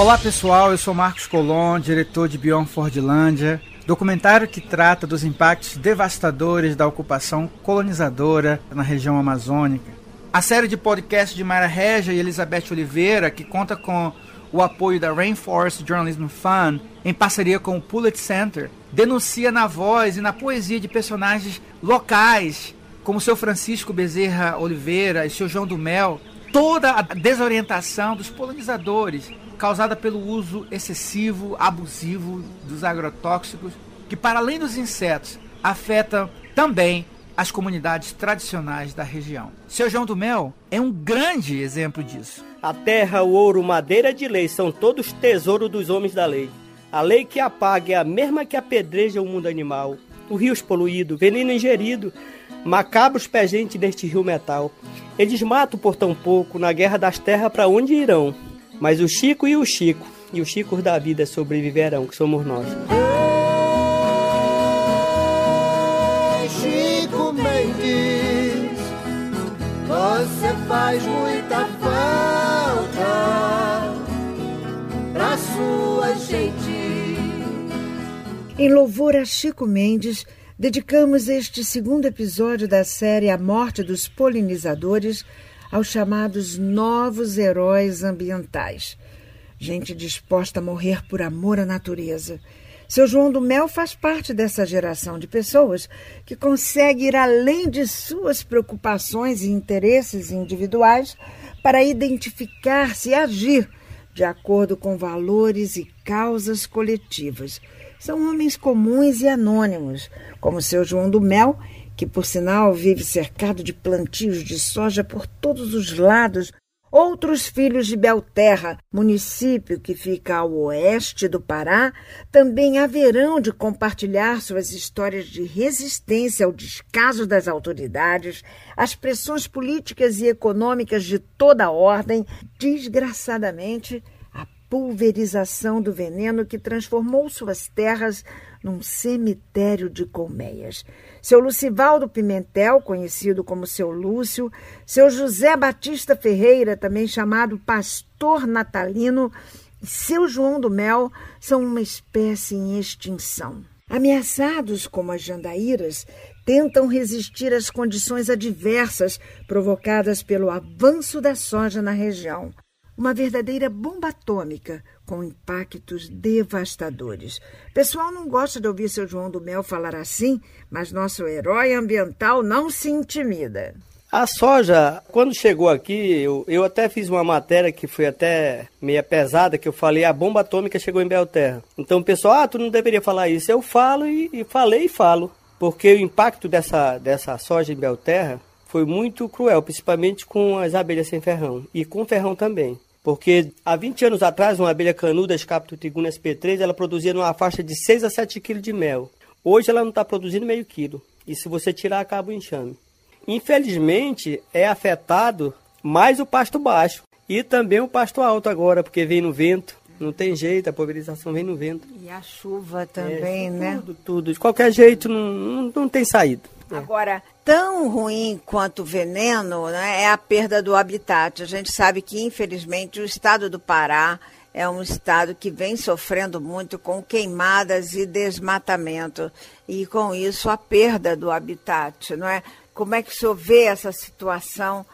Olá pessoal, eu sou Marcos Colon, diretor de Beyond Fordlândia, documentário que trata dos impactos devastadores da ocupação colonizadora na região amazônica. A série de podcast de Mara Regia e Elizabeth Oliveira, que conta com o apoio da Rainforest Journalism Fund, em parceria com o Pullet Center, denuncia na voz e na poesia de personagens locais, como seu Francisco Bezerra Oliveira e seu João do Mel, toda a desorientação dos colonizadores causada pelo uso excessivo, abusivo dos agrotóxicos, que para além dos insetos, afeta também as comunidades tradicionais da região. Seu João do Mel é um grande exemplo disso. A terra, o ouro, madeira de lei são todos tesouro dos homens da lei. A lei que apaga é a mesma que apedreja o mundo animal. O rio poluído, veneno ingerido, macabros pegentes deste rio metal. Eles matam por tão pouco, na guerra das terras para onde irão? Mas o Chico e o Chico, e os Chicos da vida sobreviverão, que somos nós. Chico Mendes, você faz muita falta pra sua gente. Em louvor a Chico Mendes, dedicamos este segundo episódio da série A Morte dos Polinizadores aos chamados novos heróis ambientais. Gente disposta a morrer por amor à natureza. Seu João do Mel faz parte dessa geração de pessoas que consegue ir além de suas preocupações e interesses individuais para identificar-se e agir de acordo com valores e causas coletivas. São homens comuns e anônimos, como seu João do Mel, que por sinal vive cercado de plantios de soja por todos os lados, outros filhos de Belterra, município que fica ao oeste do Pará, também haverão de compartilhar suas histórias de resistência ao descaso das autoridades, às pressões políticas e econômicas de toda a ordem, desgraçadamente pulverização do veneno que transformou suas terras num cemitério de colmeias. Seu Lucivaldo Pimentel, conhecido como seu Lúcio, seu José Batista Ferreira, também chamado Pastor Natalino, e seu João do Mel são uma espécie em extinção. Ameaçados como as jandaíras, tentam resistir às condições adversas provocadas pelo avanço da soja na região. Uma verdadeira bomba atômica com impactos devastadores. Pessoal não gosta de ouvir seu João do Mel falar assim, mas nosso herói ambiental não se intimida. A soja, quando chegou aqui, eu, eu até fiz uma matéria que foi até meia pesada, que eu falei, a bomba atômica chegou em Belterra. Então o pessoal, ah, tu não deveria falar isso. Eu falo e, e falei e falo. Porque o impacto dessa, dessa soja em Belterra foi muito cruel, principalmente com as abelhas sem ferrão. E com ferrão também. Porque há 20 anos atrás, uma abelha canuda, Escapto tiguna SP3, ela produzia numa faixa de 6 a 7 quilos de mel. Hoje ela não está produzindo meio quilo. E se você tirar, acaba o enxame. Infelizmente, é afetado mais o pasto baixo. E também o pasto alto agora, porque vem no vento. Não tem jeito, a pulverização vem no vento. E a chuva também, é, né? Tudo, tudo. De qualquer jeito, não, não, não tem saída. É. Agora, tão ruim quanto o veneno né, é a perda do habitat. A gente sabe que, infelizmente, o estado do Pará é um estado que vem sofrendo muito com queimadas e desmatamento. E, com isso, a perda do habitat. Não é? Como é que o senhor vê essa situação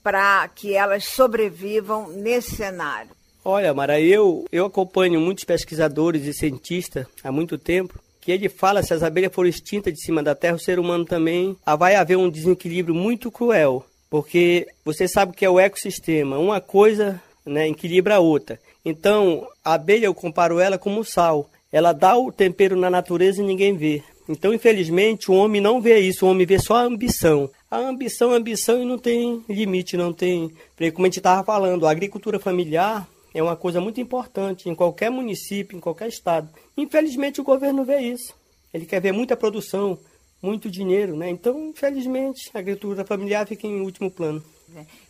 para que elas sobrevivam nesse cenário? Olha, Mara, eu, eu acompanho muitos pesquisadores e cientistas há muito tempo que ele fala se as abelhas forem extintas de cima da terra, o ser humano também ah, vai haver um desequilíbrio muito cruel, porque você sabe que é o ecossistema, uma coisa né, equilibra a outra. Então, a abelha eu comparo ela como sal. Ela dá o tempero na natureza e ninguém vê. Então, infelizmente, o homem não vê isso, o homem vê só a ambição. A ambição, a ambição e não tem limite, não tem. Como a gente estava falando, a agricultura familiar é uma coisa muito importante em qualquer município, em qualquer estado. Infelizmente o governo vê isso. Ele quer ver muita produção, muito dinheiro, né? Então, infelizmente, a agricultura familiar fica em último plano.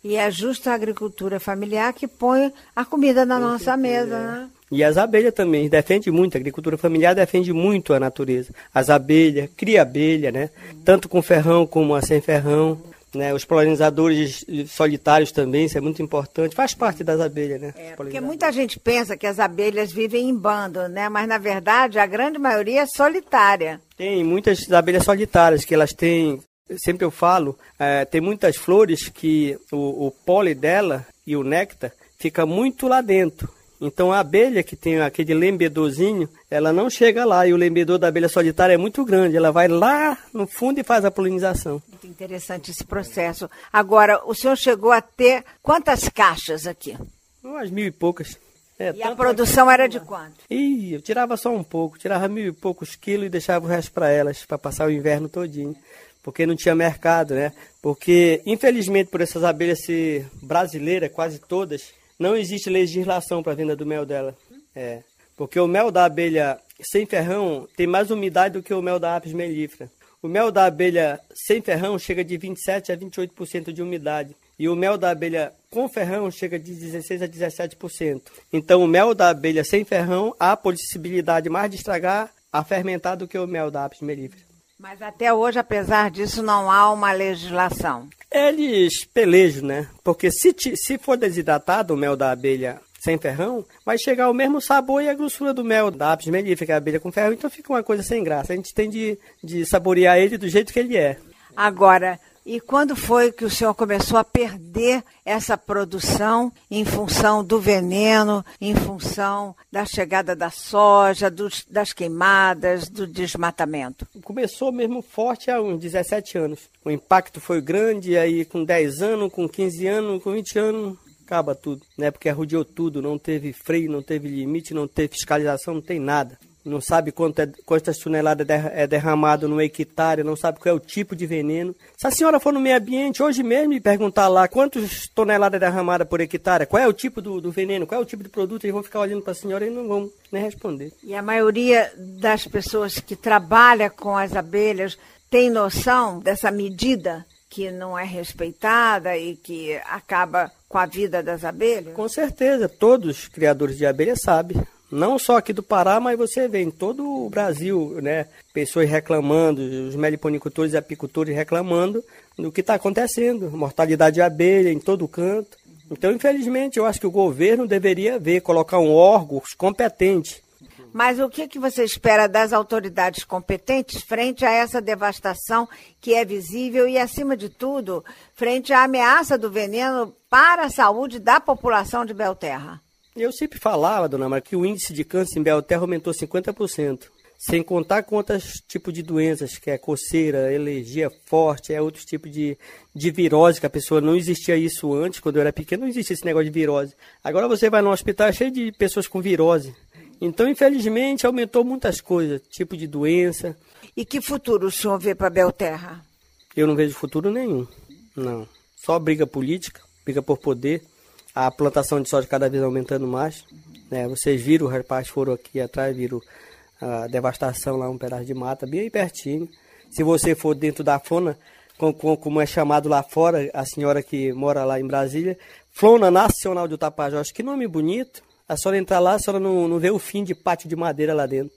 E é justo a agricultura familiar que põe a comida na com nossa certeza, mesa, é. né? E as abelhas também defende muito, a agricultura familiar defende muito a natureza. As abelhas, cria abelha, né? Tanto com ferrão como a sem ferrão. Né? Os polinizadores solitários também, isso é muito importante, faz parte das abelhas, né? É, porque muita gente pensa que as abelhas vivem em bando, né? Mas na verdade a grande maioria é solitária. Tem muitas abelhas solitárias que elas têm, sempre eu falo, é, tem muitas flores que o, o pólen dela e o néctar fica muito lá dentro. Então a abelha que tem aquele lembedorzinho, ela não chega lá e o lembedor da abelha solitária é muito grande, ela vai lá no fundo e faz a polinização. Muito interessante esse processo. Agora, o senhor chegou a ter quantas caixas aqui? Umas mil e poucas. É, e a produção era de quanto? Ih, eu tirava só um pouco, tirava mil e poucos quilos e deixava o resto para elas, para passar o inverno todinho. Porque não tinha mercado, né? Porque, infelizmente, por essas abelhas brasileiras, quase todas, não existe legislação para venda do mel dela. É. Porque o mel da abelha sem ferrão tem mais umidade do que o mel da apis mellifera. O mel da abelha sem ferrão chega de 27 a 28% de umidade. E o mel da abelha com ferrão chega de 16 a 17%. Então, o mel da abelha sem ferrão há possibilidade mais de estragar a fermentar do que o mel da apis mellifera. Mas até hoje, apesar disso, não há uma legislação. Eles pelejam, né? Porque se, se for desidratado o mel da abelha sem ferrão, vai chegar o mesmo sabor e a grossura do mel da apis mellifera, é a abelha com ferrão, então fica uma coisa sem graça. A gente tem de, de saborear ele do jeito que ele é. Agora, e quando foi que o senhor começou a perder essa produção em função do veneno, em função da chegada da soja, dos, das queimadas, do desmatamento? Começou mesmo forte há uns 17 anos. O impacto foi grande, aí com 10 anos, com 15 anos, com 20 anos, acaba tudo, né? Porque arrodeou tudo, não teve freio, não teve limite, não teve fiscalização, não tem nada não sabe quanto é, quantas toneladas é derramado no hectare, não sabe qual é o tipo de veneno. Se a senhora for no meio ambiente hoje mesmo e perguntar lá quantas toneladas é derramada por hectare, qual é o tipo do, do, veneno, qual é o tipo de produto, eles vão ficar olhando para a senhora e não vão nem responder. E a maioria das pessoas que trabalha com as abelhas tem noção dessa medida que não é respeitada e que acaba com a vida das abelhas? Com certeza, todos os criadores de abelhas sabem não só aqui do Pará, mas você vê em todo o Brasil, né? Pessoas reclamando, os meliponicultores e apicultores reclamando do que está acontecendo. Mortalidade de abelha em todo canto. Então, infelizmente, eu acho que o governo deveria ver, colocar um órgão competente. Mas o que, que você espera das autoridades competentes frente a essa devastação que é visível e, acima de tudo, frente à ameaça do veneno para a saúde da população de Belterra? Eu sempre falava, dona Maria, que o índice de câncer em Belterra aumentou 50%. Sem contar com outros tipos de doenças, que é coceira, alergia forte, é outros tipos de, de virose, que a pessoa não existia isso antes, quando eu era pequeno, não existia esse negócio de virose. Agora você vai no hospital é cheio de pessoas com virose. Então, infelizmente, aumentou muitas coisas, tipo de doença. E que futuro o senhor vê para Belterra? Eu não vejo futuro nenhum, não. Só briga política, briga por poder a plantação de soja cada vez aumentando mais. Né? Vocês viram, os rapazes foram aqui atrás, viram a devastação lá, um pedaço de mata bem pertinho. Se você for dentro da Flona, como é chamado lá fora, a senhora que mora lá em Brasília, Flona Nacional do Tapajós, que nome bonito. A senhora entrar lá, a senhora não, não vê o fim de pátio de madeira lá dentro.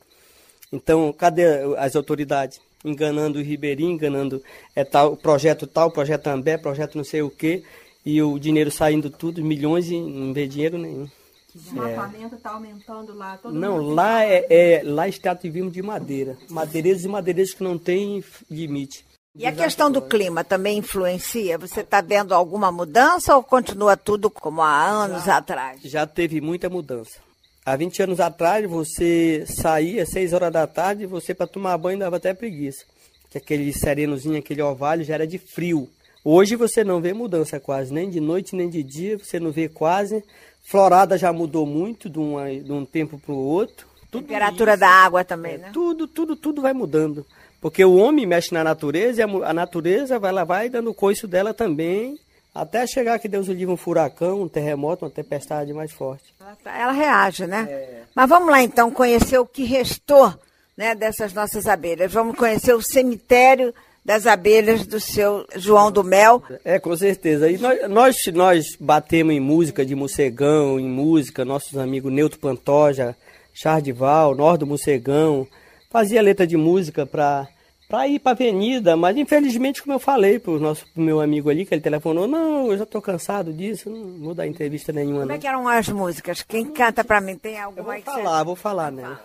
Então, cadê as autoridades? Enganando o Ribeirinho, enganando é, tal, projeto tal, projeto Ambé, projeto não sei o quê e o dinheiro saindo tudo, milhões e não vê dinheiro nenhum. O desmatamento está é. aumentando lá. Todo não, lá é, é, lá extrativismo de madeira. Madeireiros e madeireiros que não têm limite. E a questão do clima também influencia? Você está vendo alguma mudança ou continua tudo como há anos já, atrás? Já teve muita mudança. Há 20 anos atrás, você saía às 6 horas da tarde, você para tomar banho dava até preguiça. Que aquele serenozinho, aquele orvalho já era de frio. Hoje você não vê mudança quase, nem de noite nem de dia, você não vê quase. Florada já mudou muito de, uma, de um tempo para o outro. Temperatura isso, da água também, é, né? Tudo, tudo, tudo vai mudando. Porque o homem mexe na natureza e a, a natureza vai lá, vai dando coice dela também, até chegar que Deus o livre um furacão, um terremoto, uma tempestade mais forte. Ela, ela reage, né? É. Mas vamos lá então conhecer o que restou né, dessas nossas abelhas. Vamos conhecer o cemitério das abelhas do seu João do Mel. É, com certeza. E nós, nós, nós batemos em música de Mocegão, em música, nossos amigos Neutro Pantoja, Chardival, Nordo Mocegão, fazia letra de música para para ir para a avenida, mas infelizmente, como eu falei para o nosso pro meu amigo ali, que ele telefonou, não, eu já estou cansado disso, não vou dar entrevista nenhuma. Como não. é que eram as músicas? Quem canta para mim? Tem alguma Eu vou falar, vou falar, né?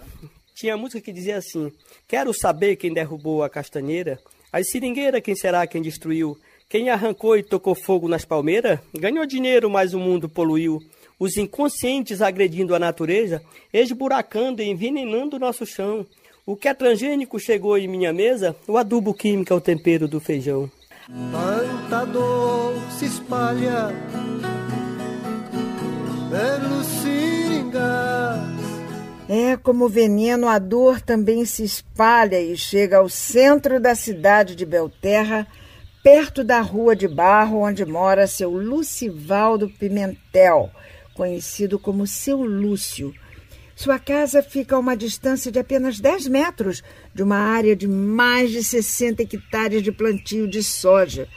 Tinha música que dizia assim: Quero saber quem derrubou a castanheira, as seringueiras, quem será quem destruiu? Quem arrancou e tocou fogo nas palmeiras? Ganhou dinheiro, mas o mundo poluiu. Os inconscientes agredindo a natureza, esburacando e envenenando nosso chão. O que é transgênico chegou em minha mesa? O adubo químico é o tempero do feijão. Tanta dor se espalha pelos seringás. É como veneno, a dor também se espalha e chega ao centro da cidade de Belterra, perto da rua de barro onde mora seu Lucivaldo Pimentel, conhecido como seu Lúcio. Sua casa fica a uma distância de apenas 10 metros de uma área de mais de 60 hectares de plantio de soja.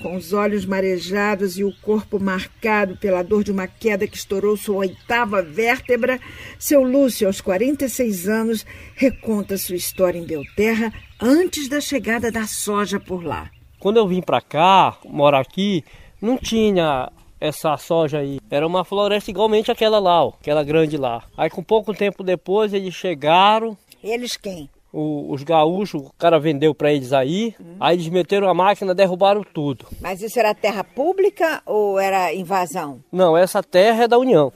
Com os olhos marejados e o corpo marcado pela dor de uma queda que estourou sua oitava vértebra, seu Lúcio, aos 46 anos, reconta sua história em Belterra antes da chegada da soja por lá. Quando eu vim para cá, morar aqui, não tinha essa soja aí. Era uma floresta igualmente aquela lá, ó, aquela grande lá. Aí com pouco tempo depois eles chegaram, Eles quem? O- os gaúchos, o cara vendeu para eles aí, aí eles meteram a máquina, derrubaram tudo. Mas isso era terra pública ou era invasão? Não, essa terra é da União.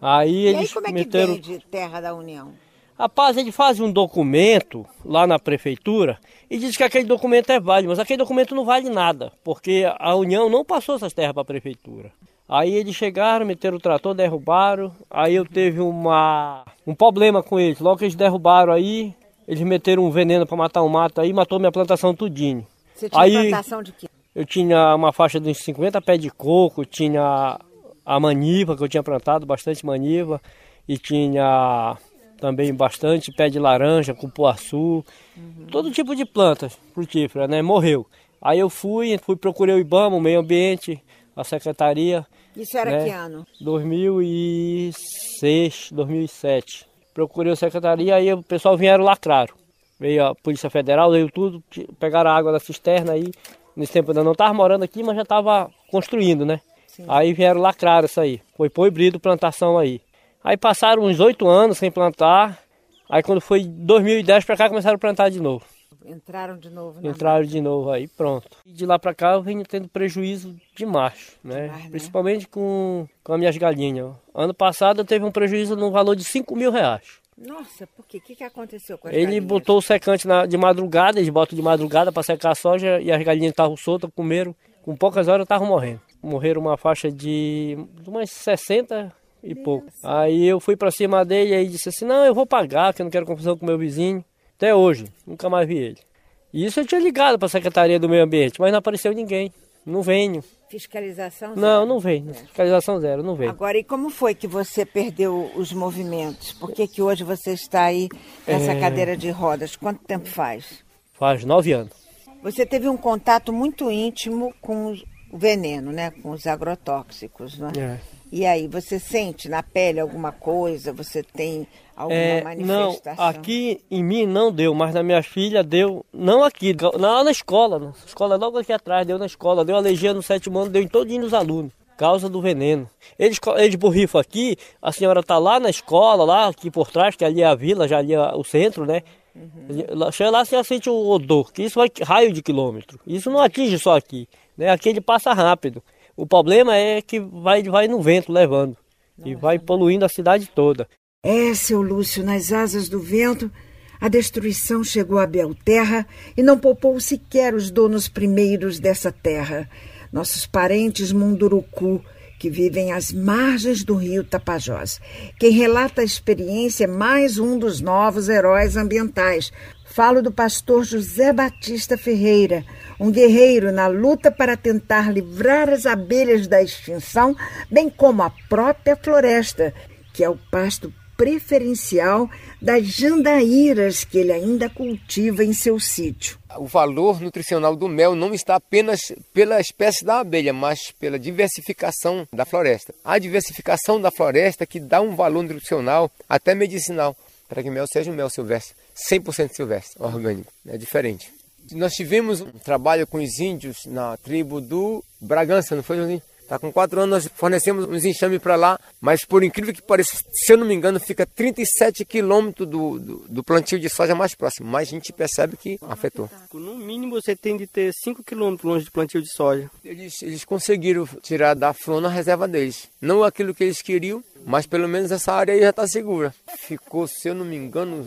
Aí E aí eles como é que meteram. veio de terra da União? Rapaz, ele faz um documento lá na prefeitura e diz que aquele documento é válido, mas aquele documento não vale nada, porque a União não passou essas terras para a prefeitura. Aí eles chegaram, meteram o trator, derrubaram. Aí eu teve uma, um problema com eles. Logo que eles derrubaram aí, eles meteram um veneno para matar o mato aí, matou minha plantação tudinho. Você tinha Aí- plantação de quê? Eu tinha uma faixa de uns 50 pés de coco, tinha a maniva, que eu tinha plantado bastante maniva, e tinha também bastante pé de laranja, cupuaçu, todo tipo de plantas frutíferas, né? Morreu. Aí eu fui, fui procurei o IBAMA, o meio ambiente, a secretaria, Isso era né? que ano? 2006, 2007. Procurei a secretaria, aí o pessoal vieram lacraram. Veio a Polícia Federal, veio tudo, pegaram a água da cisterna aí. Nesse tempo ainda não estava morando aqui, mas já estava construindo, né? Aí vieram lacrar isso aí. Foi proibido plantação aí. Aí passaram uns oito anos sem plantar. Aí quando foi 2010 para cá começaram a plantar de novo. Entraram de novo Entraram de novo aí, pronto. E de lá para cá eu venho tendo prejuízo demais, né? Demais, né? Principalmente com, com as minhas galinhas. Ano passado eu teve um prejuízo no valor de 5 mil reais. Nossa, por quê? O que, que aconteceu com as Ele galinhas? botou o secante na- de madrugada, eles botam de madrugada para secar a soja e as galinhas estavam soltas, comeram. Com poucas horas estavam morrendo. Morreram uma faixa de de umas 60 e pouco. Aí eu fui para cima dele e disse assim: Não, eu vou pagar, que eu não quero confusão com meu vizinho. Até hoje, nunca mais vi ele. E isso eu tinha ligado para a Secretaria do Meio Ambiente, mas não apareceu ninguém. Não venho. Fiscalização? Não, zero. não venho. Fiscalização zero, não venho. Agora, e como foi que você perdeu os movimentos? Por que, que hoje você está aí nessa É. cadeira de rodas? Quanto tempo faz? Faz nove anos. Você teve um contato muito íntimo com o veneno, né? Com os agrotóxicos, né? É. E aí, você sente na pele alguma coisa? Você tem alguma É, não, manifestação? aqui em mim não deu, mas na minha filha deu, não aqui, lá na escola, na escola logo aqui atrás, deu na escola, deu alergia no sétimo ano, deu em todinho nos alunos, causa do veneno. Eles, eles borrifam aqui, a senhora tá lá na escola, lá aqui por trás, que ali é a vila, já ali é o centro, né? Lá- Chega lá, você sente o odor, que isso vai raio de quilômetro. Isso não atinge só aqui, né? Aqui ele passa rápido. O problema é que vai, vai no vento levando e vai poluindo a cidade toda. É, seu Lúcio, nas asas do vento, a destruição chegou a Belterra e não poupou sequer os donos primeiros dessa terra, nossos parentes Munduruku, que vivem às margens do rio Tapajós. Quem relata a experiência é mais um dos novos heróis ambientais. Falo do pastor José Batista Ferreira, um guerreiro na luta para tentar livrar as abelhas da extinção, bem como a própria floresta, que é o pasto preferencial das jandaíras que ele ainda cultiva em seu sítio. O valor nutricional do mel não está apenas pela espécie da abelha, mas pela diversificação da floresta. A diversificação da floresta que dá um valor nutricional, até medicinal, para que o mel seja um mel silvestre, 100% silvestre, orgânico. É diferente. Nós tivemos um trabalho com os índios na tribo do Bragança, não foi, Joãozinho? Tá com quatro anos, nós fornecemos uns enxames para lá, mas por incrível que pareça, se eu não me engano, fica 37 quilômetros do, do, do, plantio de soja mais próximo. Mas a gente percebe que afetou. No mínimo você tem de ter 5 quilômetros longe do plantio de soja. Eles, eles conseguiram tirar da flor na reserva deles. Não aquilo que eles queriam, mas pelo menos essa área aí já está segura. Ficou, se eu não me engano,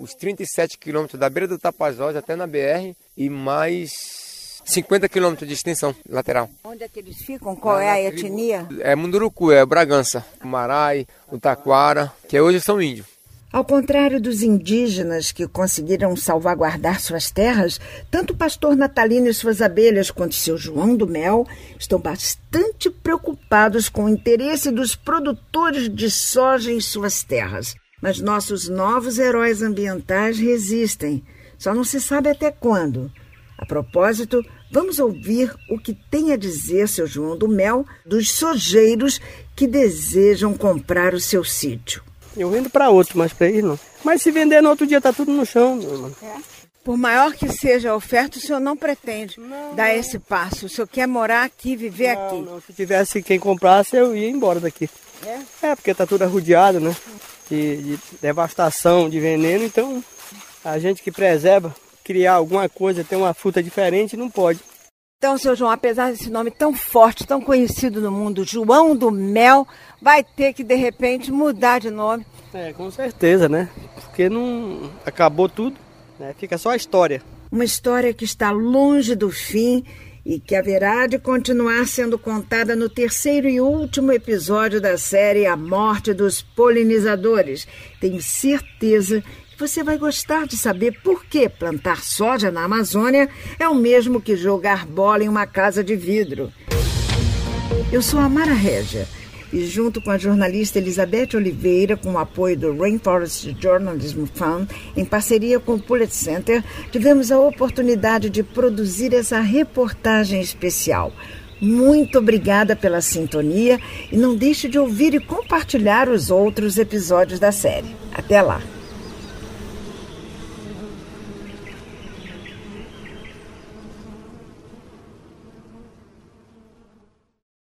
os 37 quilômetros da beira do Tapajós até na BR e mais 50 quilômetros de extensão lateral. Onde é que eles ficam? Qual é a etnia? É Munduruku, é Bragança, Marai, o Taquara, que hoje são índios. Ao contrário dos indígenas que conseguiram salvaguardar suas terras, tanto o pastor Natalino e suas abelhas quanto seu João do Mel estão bastante preocupados com o interesse dos produtores de soja em suas terras. Mas nossos novos heróis ambientais resistem, só não se sabe até quando. A propósito, vamos ouvir o que tem a dizer seu João do Mel dos sojeiros que desejam comprar o seu sítio. Eu vendo para outro, mas para eles não. Mas se vender no outro dia tá tudo no chão, meu irmão. É. Por maior que seja a oferta, o senhor não pretende não, dar não. esse passo. O senhor quer morar aqui, viver não, aqui. Não. Se tivesse quem comprasse, eu ia embora daqui. É? É, porque tá tudo arrodeado, né? De, de devastação, de veneno, então a gente que preserva criar alguma coisa, ter uma fruta diferente, não pode. Então, seu João, apesar desse nome tão forte, tão conhecido no mundo, João do Mel, vai ter que de repente mudar de nome. É, com certeza, né? Porque não acabou tudo, né? Fica só a história. Uma história que está longe do fim e que haverá de continuar sendo contada no terceiro e último episódio da série A Morte dos Polinizadores. Tenho certeza você vai gostar de saber por que plantar soja na Amazônia é o mesmo que jogar bola em uma casa de vidro. Eu sou a Mara Régia e, junto com a jornalista Elizabeth Oliveira, com o apoio do Rainforest Journalism Fund, em parceria com o Pullet Center, tivemos a oportunidade de produzir essa reportagem especial. Muito obrigada pela sintonia e não deixe de ouvir e compartilhar os outros episódios da série. Até lá!